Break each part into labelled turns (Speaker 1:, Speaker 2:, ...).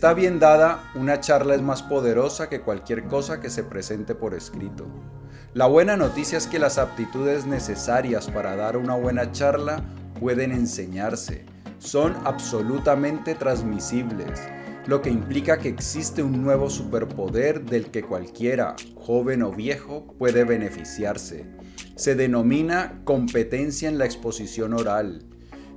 Speaker 1: está bien dada, una charla es más poderosa que cualquier cosa que se presente por escrito. La buena noticia es que las aptitudes necesarias para dar una buena charla pueden enseñarse, son absolutamente transmisibles, lo que implica que existe un nuevo superpoder del que cualquiera, joven o viejo, puede beneficiarse. Se denomina competencia en la exposición oral.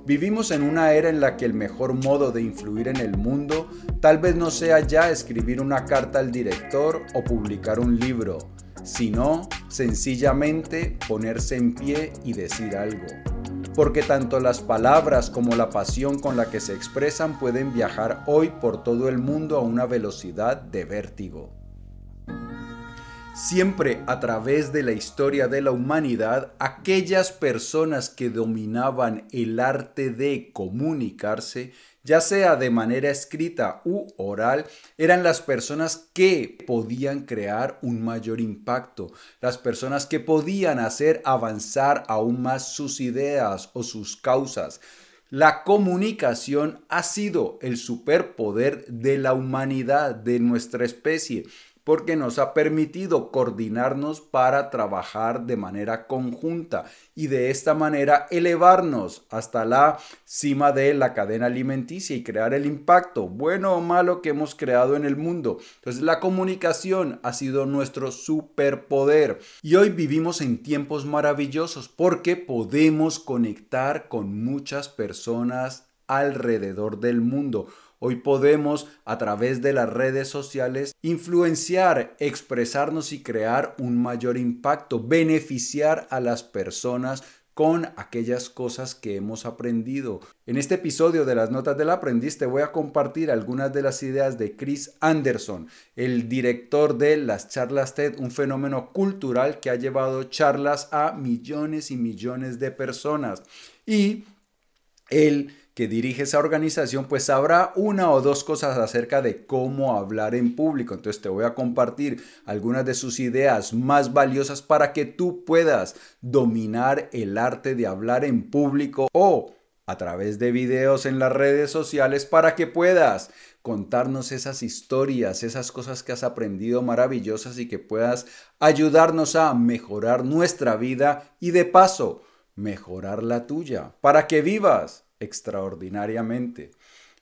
Speaker 1: Vivimos en una era en la que el mejor modo de influir en el mundo tal vez no sea ya escribir una carta al director o publicar un libro, sino sencillamente ponerse en pie y decir algo. Porque tanto las palabras como la pasión con la que se expresan pueden viajar hoy por todo el mundo a una velocidad de vértigo. Siempre a través de la historia de la humanidad, aquellas personas que dominaban el arte de comunicarse, ya sea de manera escrita u oral, eran las personas que podían crear un mayor impacto, las personas que podían hacer avanzar aún más sus ideas o sus causas. La comunicación ha sido el superpoder de la humanidad, de nuestra especie porque nos ha permitido coordinarnos para trabajar de manera conjunta y de esta manera elevarnos hasta la cima de la cadena alimenticia y crear el impacto, bueno o malo, que hemos creado en el mundo. Entonces la comunicación ha sido nuestro superpoder y hoy vivimos en tiempos maravillosos porque podemos conectar con muchas personas alrededor del mundo Hoy podemos, a través de las redes sociales, influenciar, expresarnos y crear un mayor impacto, beneficiar a las personas con aquellas cosas que hemos aprendido. En este episodio de las Notas del Aprendiz te voy a compartir algunas de las ideas de Chris Anderson, el director de las charlas TED, un fenómeno cultural que ha llevado charlas a millones y millones de personas. Y él que dirige esa organización, pues sabrá una o dos cosas acerca de cómo hablar en público. Entonces te voy a compartir algunas de sus ideas más valiosas para que tú puedas dominar el arte de hablar en público o a través de videos en las redes sociales para que puedas contarnos esas historias, esas cosas que has aprendido maravillosas y que puedas ayudarnos a mejorar nuestra vida y de paso mejorar la tuya para que vivas extraordinariamente.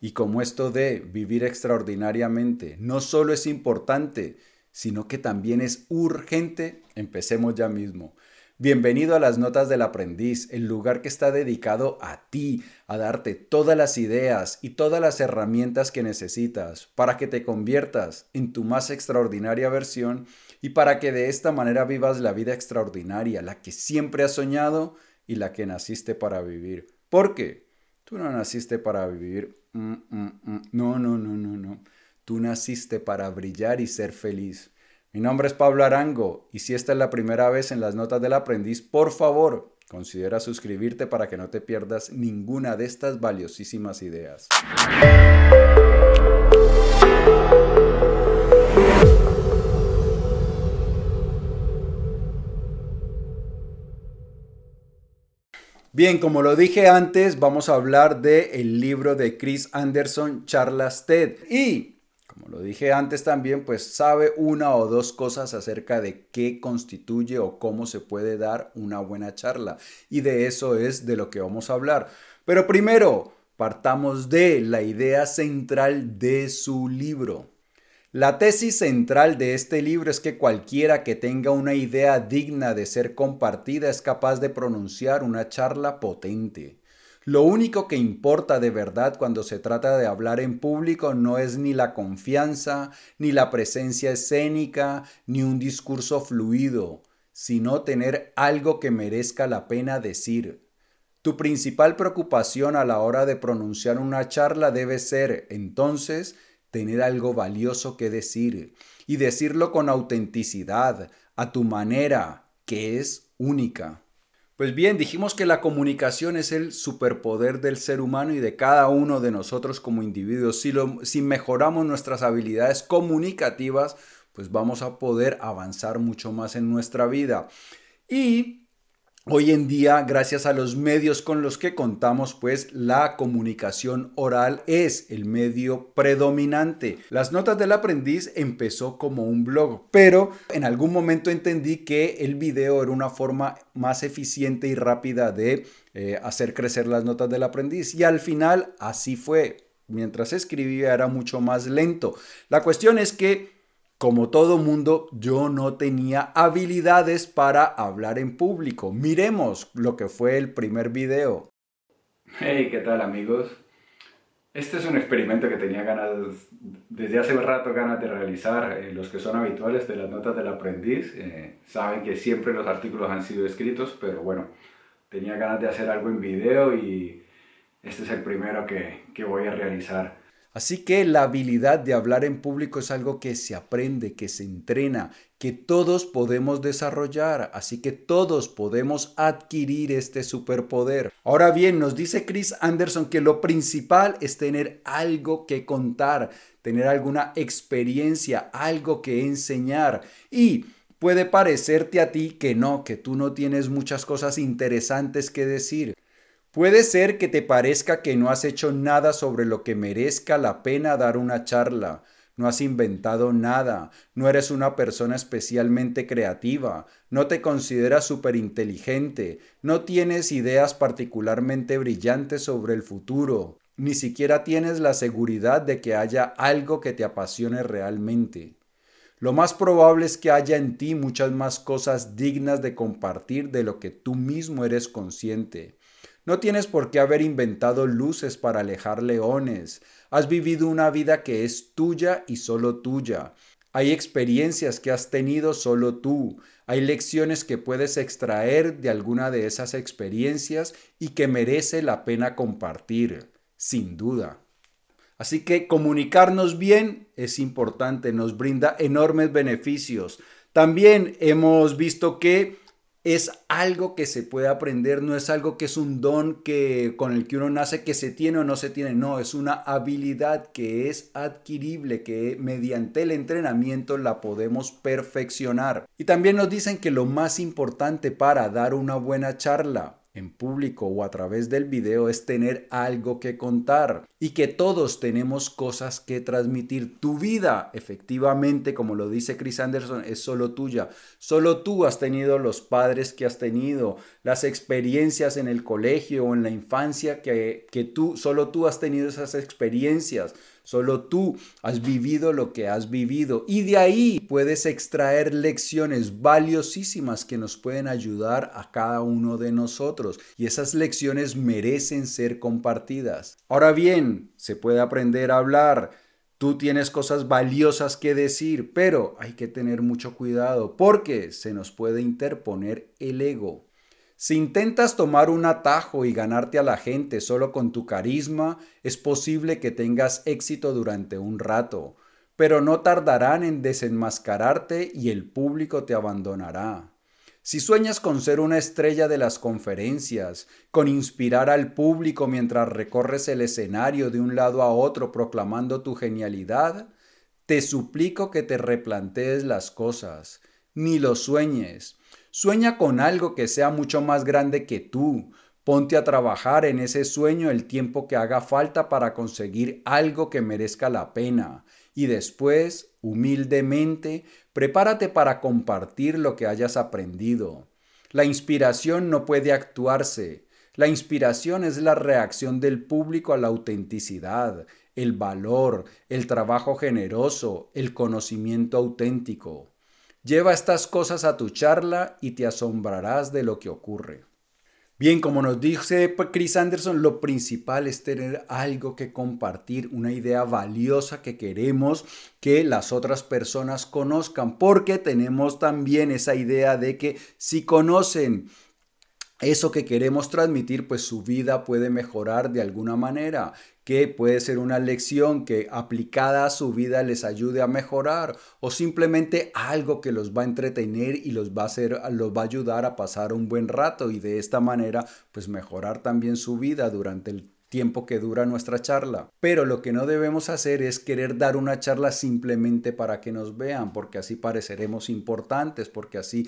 Speaker 1: Y como esto de vivir extraordinariamente no solo es importante, sino que también es urgente, empecemos ya mismo. Bienvenido a las Notas del Aprendiz, el lugar que está dedicado a ti, a darte todas las ideas y todas las herramientas que necesitas para que te conviertas en tu más extraordinaria versión y para que de esta manera vivas la vida extraordinaria, la que siempre has soñado y la que naciste para vivir. ¿Por qué? Tú no naciste para vivir. Mm, mm, mm. No, no, no, no, no. Tú naciste para brillar y ser feliz. Mi nombre es Pablo Arango y si esta es la primera vez en las notas del aprendiz, por favor, considera suscribirte para que no te pierdas ninguna de estas valiosísimas ideas. Bien, como lo dije antes, vamos a hablar del el libro de Chris Anderson, Charlas TED. Y, como lo dije antes también, pues sabe una o dos cosas acerca de qué constituye o cómo se puede dar una buena charla. Y de eso es de lo que vamos a hablar. Pero primero, partamos de la idea central de su libro. La tesis central de este libro es que cualquiera que tenga una idea digna de ser compartida es capaz de pronunciar una charla potente. Lo único que importa de verdad cuando se trata de hablar en público no es ni la confianza, ni la presencia escénica, ni un discurso fluido, sino tener algo que merezca la pena decir. Tu principal preocupación a la hora de pronunciar una charla debe ser, entonces, tener algo valioso que decir y decirlo con autenticidad, a tu manera, que es única. Pues bien, dijimos que la comunicación es el superpoder del ser humano y de cada uno de nosotros como individuos. Si, lo, si mejoramos nuestras habilidades comunicativas, pues vamos a poder avanzar mucho más en nuestra vida. Y Hoy en día, gracias a los medios con los que contamos, pues la comunicación oral es el medio predominante. Las notas del aprendiz empezó como un blog, pero en algún momento entendí que el video era una forma más eficiente y rápida de eh, hacer crecer las notas del aprendiz. Y al final así fue. Mientras escribía era mucho más lento. La cuestión es que como todo mundo, yo no tenía habilidades para hablar en público. Miremos lo que fue el primer video.
Speaker 2: Hey, ¿qué tal amigos? Este es un experimento que tenía ganas, desde hace un rato ganas de realizar. Eh, los que son habituales de las notas del aprendiz eh, saben que siempre los artículos han sido escritos, pero bueno, tenía ganas de hacer algo en video y este es el primero que, que voy a realizar.
Speaker 1: Así que la habilidad de hablar en público es algo que se aprende, que se entrena, que todos podemos desarrollar, así que todos podemos adquirir este superpoder. Ahora bien, nos dice Chris Anderson que lo principal es tener algo que contar, tener alguna experiencia, algo que enseñar y Puede parecerte a ti que no, que tú no tienes muchas cosas interesantes que decir. Puede ser que te parezca que no has hecho nada sobre lo que merezca la pena dar una charla. No has inventado nada, no eres una persona especialmente creativa, no te consideras inteligente. no tienes ideas particularmente brillantes sobre el futuro, ni siquiera tienes la seguridad de que haya algo que te apasione realmente. Lo más probable es que haya en ti muchas más cosas dignas de compartir de lo que tú mismo eres consciente. No tienes por qué haber inventado luces para alejar leones. Has vivido una vida que es tuya y solo tuya. Hay experiencias que has tenido solo tú. Hay lecciones que puedes extraer de alguna de esas experiencias y que merece la pena compartir, sin duda. Así que comunicarnos bien es importante, nos brinda enormes beneficios. También hemos visto que es algo que se puede aprender, no es algo que es un don que con el que uno nace que se tiene o no se tiene, no, es una habilidad que es adquirible, que mediante el entrenamiento la podemos perfeccionar. Y también nos dicen que lo más importante para dar una buena charla en público o a través del video es tener algo que contar y que todos tenemos cosas que transmitir. Tu vida, efectivamente, como lo dice Chris Anderson, es solo tuya. Solo tú has tenido los padres que has tenido, las experiencias en el colegio o en la infancia que, que tú, solo tú has tenido esas experiencias. Solo tú has vivido lo que has vivido y de ahí puedes extraer lecciones valiosísimas que nos pueden ayudar a cada uno de nosotros y esas lecciones merecen ser compartidas. Ahora bien, se puede aprender a hablar. Tú tienes cosas valiosas que decir, pero hay que tener mucho cuidado porque se nos puede interponer el ego. Si intentas tomar un atajo y ganarte a la gente solo con tu carisma, es posible que tengas éxito durante un rato, pero no tardarán en desenmascararte y el público te abandonará. Si sueñas con ser una estrella de las conferencias, con inspirar al público mientras recorres el escenario de un lado a otro proclamando tu genialidad, te suplico que te replantees las cosas, ni lo sueñes, Sueña con algo que sea mucho más grande que tú. Ponte a trabajar en ese sueño el tiempo que haga falta para conseguir algo que merezca la pena. Y después, humildemente, prepárate para compartir lo que hayas aprendido. La inspiración no puede actuarse. La inspiración es la reacción del público a la autenticidad, el valor, el trabajo generoso, el conocimiento auténtico. Lleva estas cosas a tu charla y te asombrarás de lo que ocurre. Bien, como nos dice Chris Anderson, lo principal es tener algo que compartir, una idea valiosa que queremos que las otras personas conozcan, porque tenemos también esa idea de que si conocen eso que queremos transmitir, pues su vida puede mejorar de alguna manera, que puede ser una lección que aplicada a su vida les ayude a mejorar o simplemente algo que los va a entretener y los va a los va a ayudar a pasar un buen rato y de esta manera pues mejorar también su vida durante el tiempo que dura nuestra charla. Pero lo que no debemos hacer es querer dar una charla simplemente para que nos vean, porque así pareceremos importantes, porque así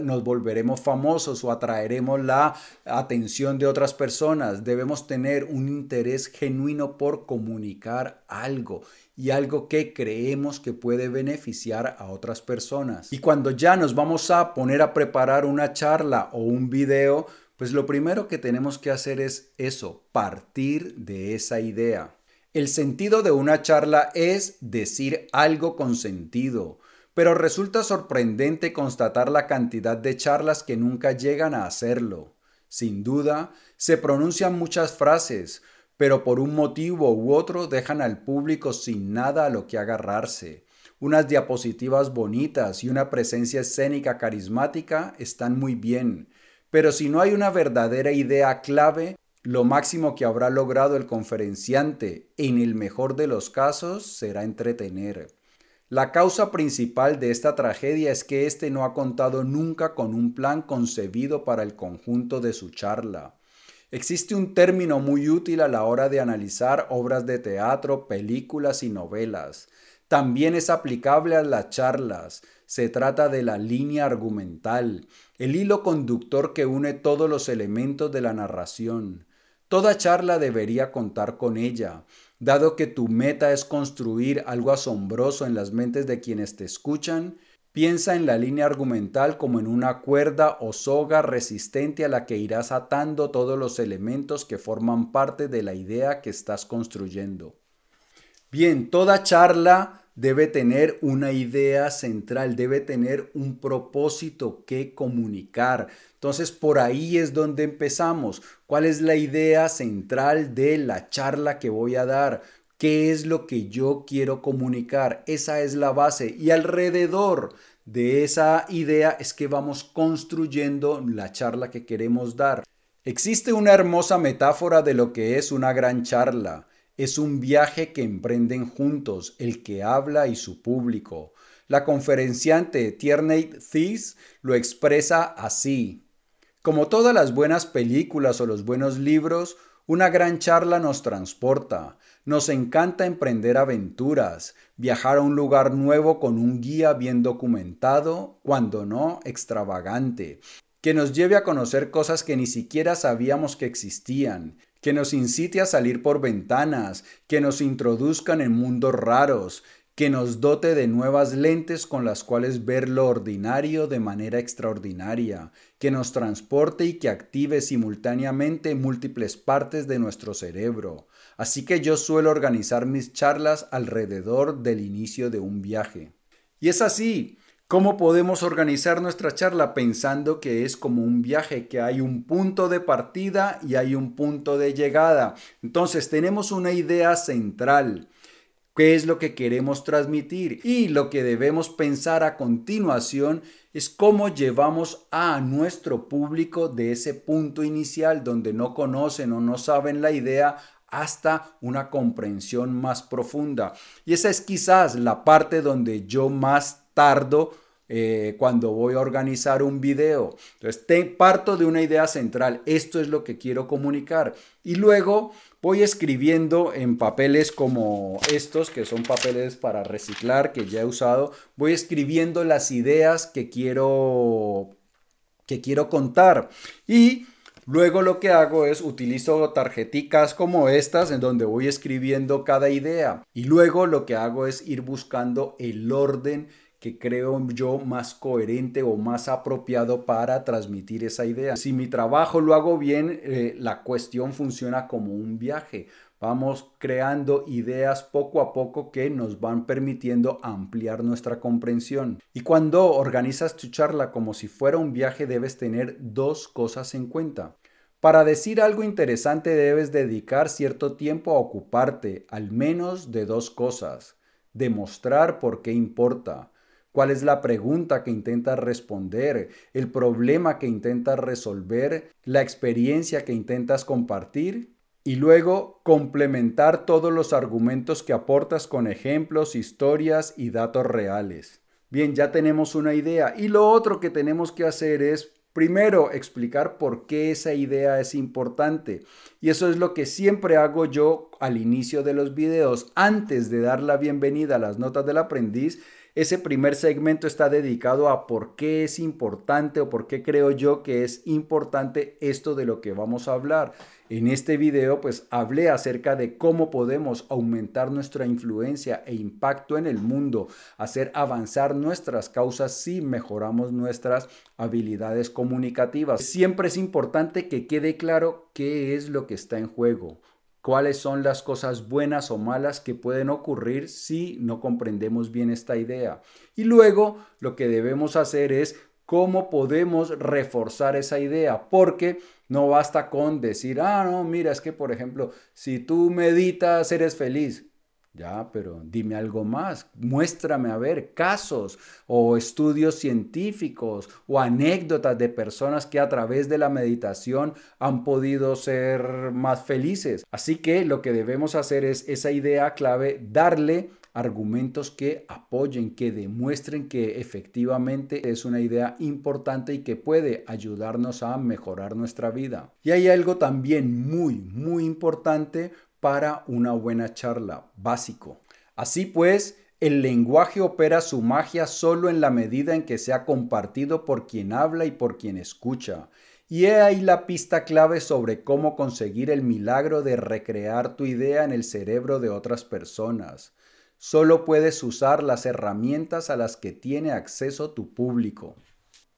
Speaker 1: nos volveremos famosos o atraeremos la atención de otras personas. Debemos tener un interés genuino por comunicar algo y algo que creemos que puede beneficiar a otras personas. Y cuando ya nos vamos a poner a preparar una charla o un video, pues lo primero que tenemos que hacer es eso, partir de esa idea. El sentido de una charla es decir algo con sentido, pero resulta sorprendente constatar la cantidad de charlas que nunca llegan a hacerlo. Sin duda, se pronuncian muchas frases, pero por un motivo u otro dejan al público sin nada a lo que agarrarse. Unas diapositivas bonitas y una presencia escénica carismática están muy bien, pero si no hay una verdadera idea clave, lo máximo que habrá logrado el conferenciante, en el mejor de los casos, será entretener. La causa principal de esta tragedia es que éste no ha contado nunca con un plan concebido para el conjunto de su charla. Existe un término muy útil a la hora de analizar obras de teatro, películas y novelas. También es aplicable a las charlas. Se trata de la línea argumental, el hilo conductor que une todos los elementos de la narración. Toda charla debería contar con ella, dado que tu meta es construir algo asombroso en las mentes de quienes te escuchan. Piensa en la línea argumental como en una cuerda o soga resistente a la que irás atando todos los elementos que forman parte de la idea que estás construyendo. Bien, toda charla debe tener una idea central, debe tener un propósito que comunicar. Entonces, por ahí es donde empezamos. ¿Cuál es la idea central de la charla que voy a dar? ¿Qué es lo que yo quiero comunicar? Esa es la base. Y alrededor de esa idea es que vamos construyendo la charla que queremos dar. Existe una hermosa metáfora de lo que es una gran charla. Es un viaje que emprenden juntos el que habla y su público. La conferenciante Tierney Thies lo expresa así. Como todas las buenas películas o los buenos libros, una gran charla nos transporta. Nos encanta emprender aventuras, viajar a un lugar nuevo con un guía bien documentado, cuando no extravagante, que nos lleve a conocer cosas que ni siquiera sabíamos que existían, que nos incite a salir por ventanas, que nos introduzcan en mundos raros, que nos dote de nuevas lentes con las cuales ver lo ordinario de manera extraordinaria, que nos transporte y que active simultáneamente múltiples partes de nuestro cerebro. Así que yo suelo organizar mis charlas alrededor del inicio de un viaje. Y es así, ¿Cómo podemos organizar nuestra charla pensando que es como un viaje, que hay un punto de partida y hay un punto de llegada? Entonces tenemos una idea central. ¿Qué es lo que queremos transmitir? Y lo que debemos pensar a continuación es cómo llevamos a nuestro público de ese punto inicial donde no conocen o no saben la idea hasta una comprensión más profunda. Y esa es quizás la parte donde yo más tardo eh, cuando voy a organizar un video. Entonces, te, parto de una idea central. Esto es lo que quiero comunicar. Y luego voy escribiendo en papeles como estos, que son papeles para reciclar, que ya he usado. Voy escribiendo las ideas que quiero, que quiero contar. Y Luego lo que hago es utilizo tarjeticas como estas en donde voy escribiendo cada idea y luego lo que hago es ir buscando el orden que creo yo más coherente o más apropiado para transmitir esa idea. Si mi trabajo lo hago bien, eh, la cuestión funciona como un viaje. Vamos creando ideas poco a poco que nos van permitiendo ampliar nuestra comprensión. Y cuando organizas tu charla como si fuera un viaje, debes tener dos cosas en cuenta. Para decir algo interesante debes dedicar cierto tiempo a ocuparte al menos de dos cosas. Demostrar por qué importa cuál es la pregunta que intentas responder, el problema que intentas resolver, la experiencia que intentas compartir y luego complementar todos los argumentos que aportas con ejemplos, historias y datos reales. Bien, ya tenemos una idea y lo otro que tenemos que hacer es Primero, explicar por qué esa idea es importante. Y eso es lo que siempre hago yo al inicio de los videos. Antes de dar la bienvenida a las notas del aprendiz, ese primer segmento está dedicado a por qué es importante o por qué creo yo que es importante esto de lo que vamos a hablar. En este video pues hablé acerca de cómo podemos aumentar nuestra influencia e impacto en el mundo, hacer avanzar nuestras causas si mejoramos nuestras habilidades comunicativas. Siempre es importante que quede claro qué es lo que está en juego cuáles son las cosas buenas o malas que pueden ocurrir si no comprendemos bien esta idea. Y luego lo que debemos hacer es cómo podemos reforzar esa idea, porque no basta con decir, ah, no, mira, es que por ejemplo, si tú meditas, eres feliz. Ya, pero dime algo más, muéstrame a ver casos o estudios científicos o anécdotas de personas que a través de la meditación han podido ser más felices. Así que lo que debemos hacer es esa idea clave, darle argumentos que apoyen, que demuestren que efectivamente es una idea importante y que puede ayudarnos a mejorar nuestra vida. Y hay algo también muy, muy importante para una buena charla, básico. Así pues, el lenguaje opera su magia solo en la medida en que sea compartido por quien habla y por quien escucha. Y he ahí la pista clave sobre cómo conseguir el milagro de recrear tu idea en el cerebro de otras personas. Solo puedes usar las herramientas a las que tiene acceso tu público.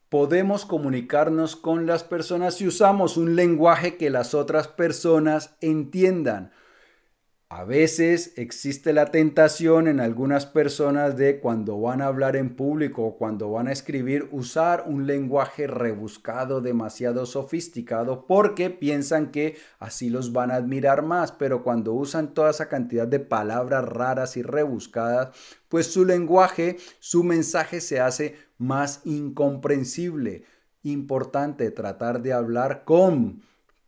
Speaker 1: Podemos comunicarnos con las personas si usamos un lenguaje que las otras personas entiendan. A veces existe la tentación en algunas personas de cuando van a hablar en público o cuando van a escribir usar un lenguaje rebuscado, demasiado sofisticado, porque piensan que así los van a admirar más, pero cuando usan toda esa cantidad de palabras raras y rebuscadas, pues su lenguaje, su mensaje se hace más incomprensible. Importante tratar de hablar con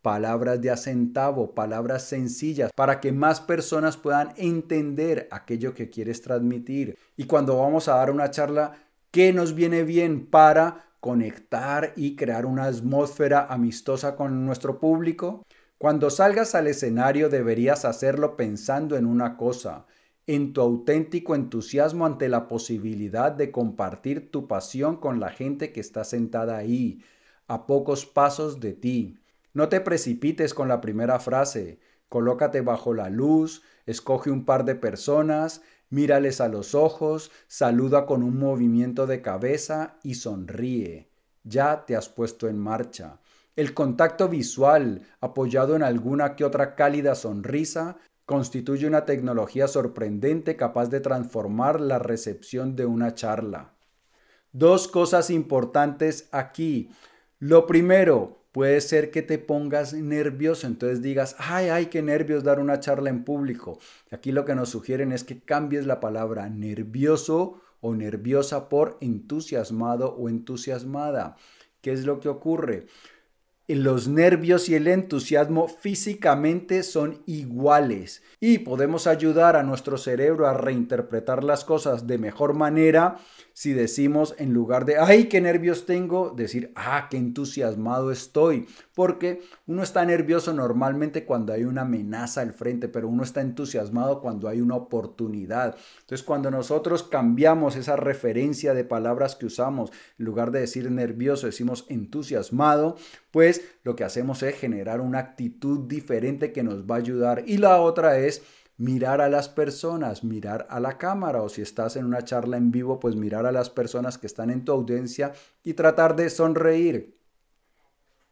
Speaker 1: palabras de acentavo, palabras sencillas, para que más personas puedan entender aquello que quieres transmitir. Y cuando vamos a dar una charla, ¿qué nos viene bien para conectar y crear una atmósfera amistosa con nuestro público? Cuando salgas al escenario deberías hacerlo pensando en una cosa, en tu auténtico entusiasmo ante la posibilidad de compartir tu pasión con la gente que está sentada ahí, a pocos pasos de ti. No te precipites con la primera frase. Colócate bajo la luz, escoge un par de personas, mírales a los ojos, saluda con un movimiento de cabeza y sonríe. Ya te has puesto en marcha. El contacto visual, apoyado en alguna que otra cálida sonrisa, constituye una tecnología sorprendente capaz de transformar la recepción de una charla. Dos cosas importantes aquí. Lo primero, Puede ser que te pongas nervioso, entonces digas, ay, ay, qué nervios dar una charla en público. Aquí lo que nos sugieren es que cambies la palabra nervioso o nerviosa por entusiasmado o entusiasmada. ¿Qué es lo que ocurre? los nervios y el entusiasmo físicamente son iguales y podemos ayudar a nuestro cerebro a reinterpretar las cosas de mejor manera si decimos en lugar de, ay, qué nervios tengo, decir, ah, qué entusiasmado estoy. Porque uno está nervioso normalmente cuando hay una amenaza al frente, pero uno está entusiasmado cuando hay una oportunidad. Entonces, cuando nosotros cambiamos esa referencia de palabras que usamos, en lugar de decir nervioso, decimos entusiasmado, pues lo que hacemos es generar una actitud diferente que nos va a ayudar. Y la otra es mirar a las personas, mirar a la cámara o si estás en una charla en vivo, pues mirar a las personas que están en tu audiencia y tratar de sonreír.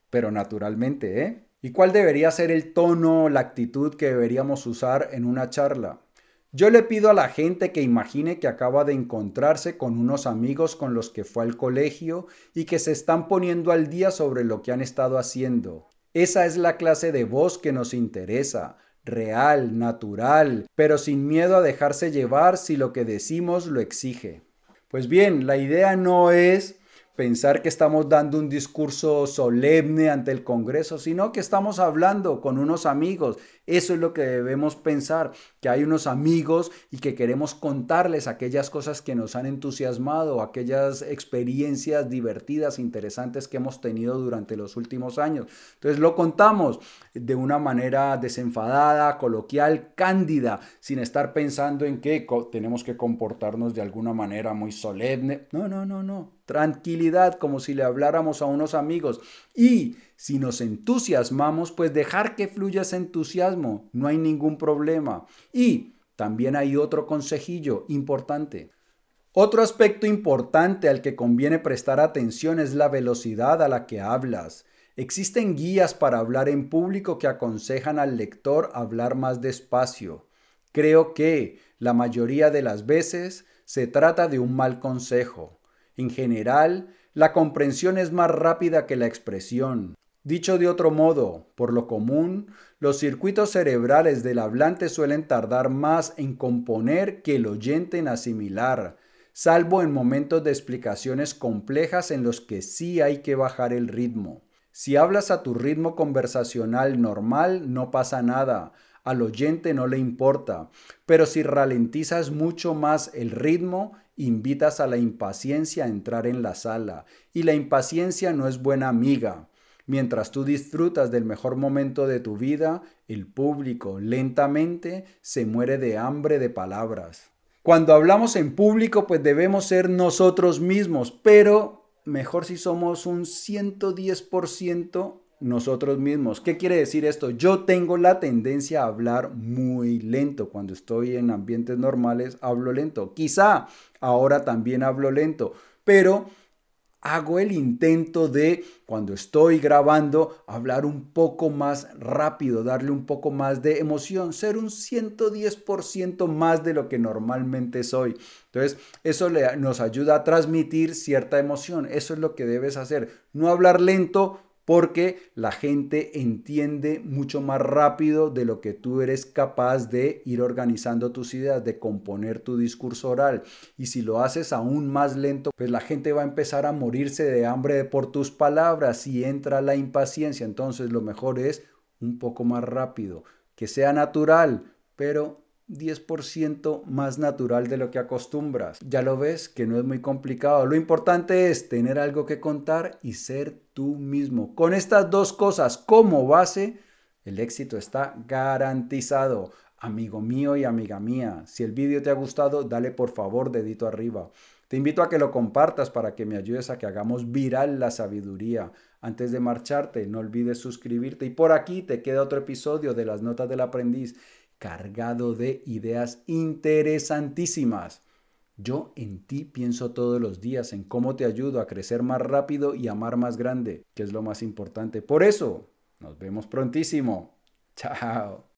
Speaker 1: Pero naturalmente, ¿eh? ¿Y cuál debería ser el tono, la actitud que deberíamos usar en una charla? Yo le pido a la gente que imagine que acaba de encontrarse con unos amigos con los que fue al colegio y que se están poniendo al día sobre lo que han estado haciendo. Esa es la clase de voz que nos interesa, real, natural, pero sin miedo a dejarse llevar si lo que decimos lo exige. Pues bien, la idea no es pensar que estamos dando un discurso solemne ante el Congreso, sino que estamos hablando con unos amigos. Eso es lo que debemos pensar, que hay unos amigos y que queremos contarles aquellas cosas que nos han entusiasmado, aquellas experiencias divertidas, interesantes que hemos tenido durante los últimos años. Entonces lo contamos de una manera desenfadada, coloquial, cándida, sin estar pensando en que tenemos que comportarnos de alguna manera muy solemne. No, no, no, no tranquilidad, como si le habláramos a unos amigos. Y si nos entusiasmamos, pues dejar que fluya ese entusiasmo, no hay ningún problema. Y también hay otro consejillo importante. Otro aspecto importante al que conviene prestar atención es la velocidad a la que hablas. Existen guías para hablar en público que aconsejan al lector hablar más despacio. Creo que la mayoría de las veces se trata de un mal consejo. En general, la comprensión es más rápida que la expresión. Dicho de otro modo, por lo común, los circuitos cerebrales del hablante suelen tardar más en componer que el oyente en asimilar, salvo en momentos de explicaciones complejas en los que sí hay que bajar el ritmo. Si hablas a tu ritmo conversacional normal, no pasa nada, al oyente no le importa, pero si ralentizas mucho más el ritmo, invitas a la impaciencia a entrar en la sala, y la impaciencia no es buena amiga. Mientras tú disfrutas del mejor momento de tu vida, el público lentamente se muere de hambre de palabras. Cuando hablamos en público, pues debemos ser nosotros mismos, pero mejor si somos un 110% nosotros mismos. ¿Qué quiere decir esto? Yo tengo la tendencia a hablar muy lento. Cuando estoy en ambientes normales, hablo lento. Quizá ahora también hablo lento, pero hago el intento de, cuando estoy grabando, hablar un poco más rápido, darle un poco más de emoción, ser un 110% más de lo que normalmente soy. Entonces, eso nos ayuda a transmitir cierta emoción. Eso es lo que debes hacer. No hablar lento, porque la gente entiende mucho más rápido de lo que tú eres capaz de ir organizando tus ideas, de componer tu discurso oral. Y si lo haces aún más lento, pues la gente va a empezar a morirse de hambre por tus palabras y entra la impaciencia. Entonces lo mejor es un poco más rápido, que sea natural, pero 10% más natural de lo que acostumbras. Ya lo ves que no es muy complicado. Lo importante es tener algo que contar y ser tú mismo. Con estas dos cosas como base, el éxito está garantizado. Amigo mío y amiga mía, si el vídeo te ha gustado, dale por favor dedito arriba. Te invito a que lo compartas para que me ayudes a que hagamos viral la sabiduría. Antes de marcharte, no olvides suscribirte. Y por aquí te queda otro episodio de las notas del aprendiz cargado de ideas interesantísimas. Yo en ti pienso todos los días en cómo te ayudo a crecer más rápido y amar más grande, que es lo más importante. Por eso, nos vemos prontísimo. Chao.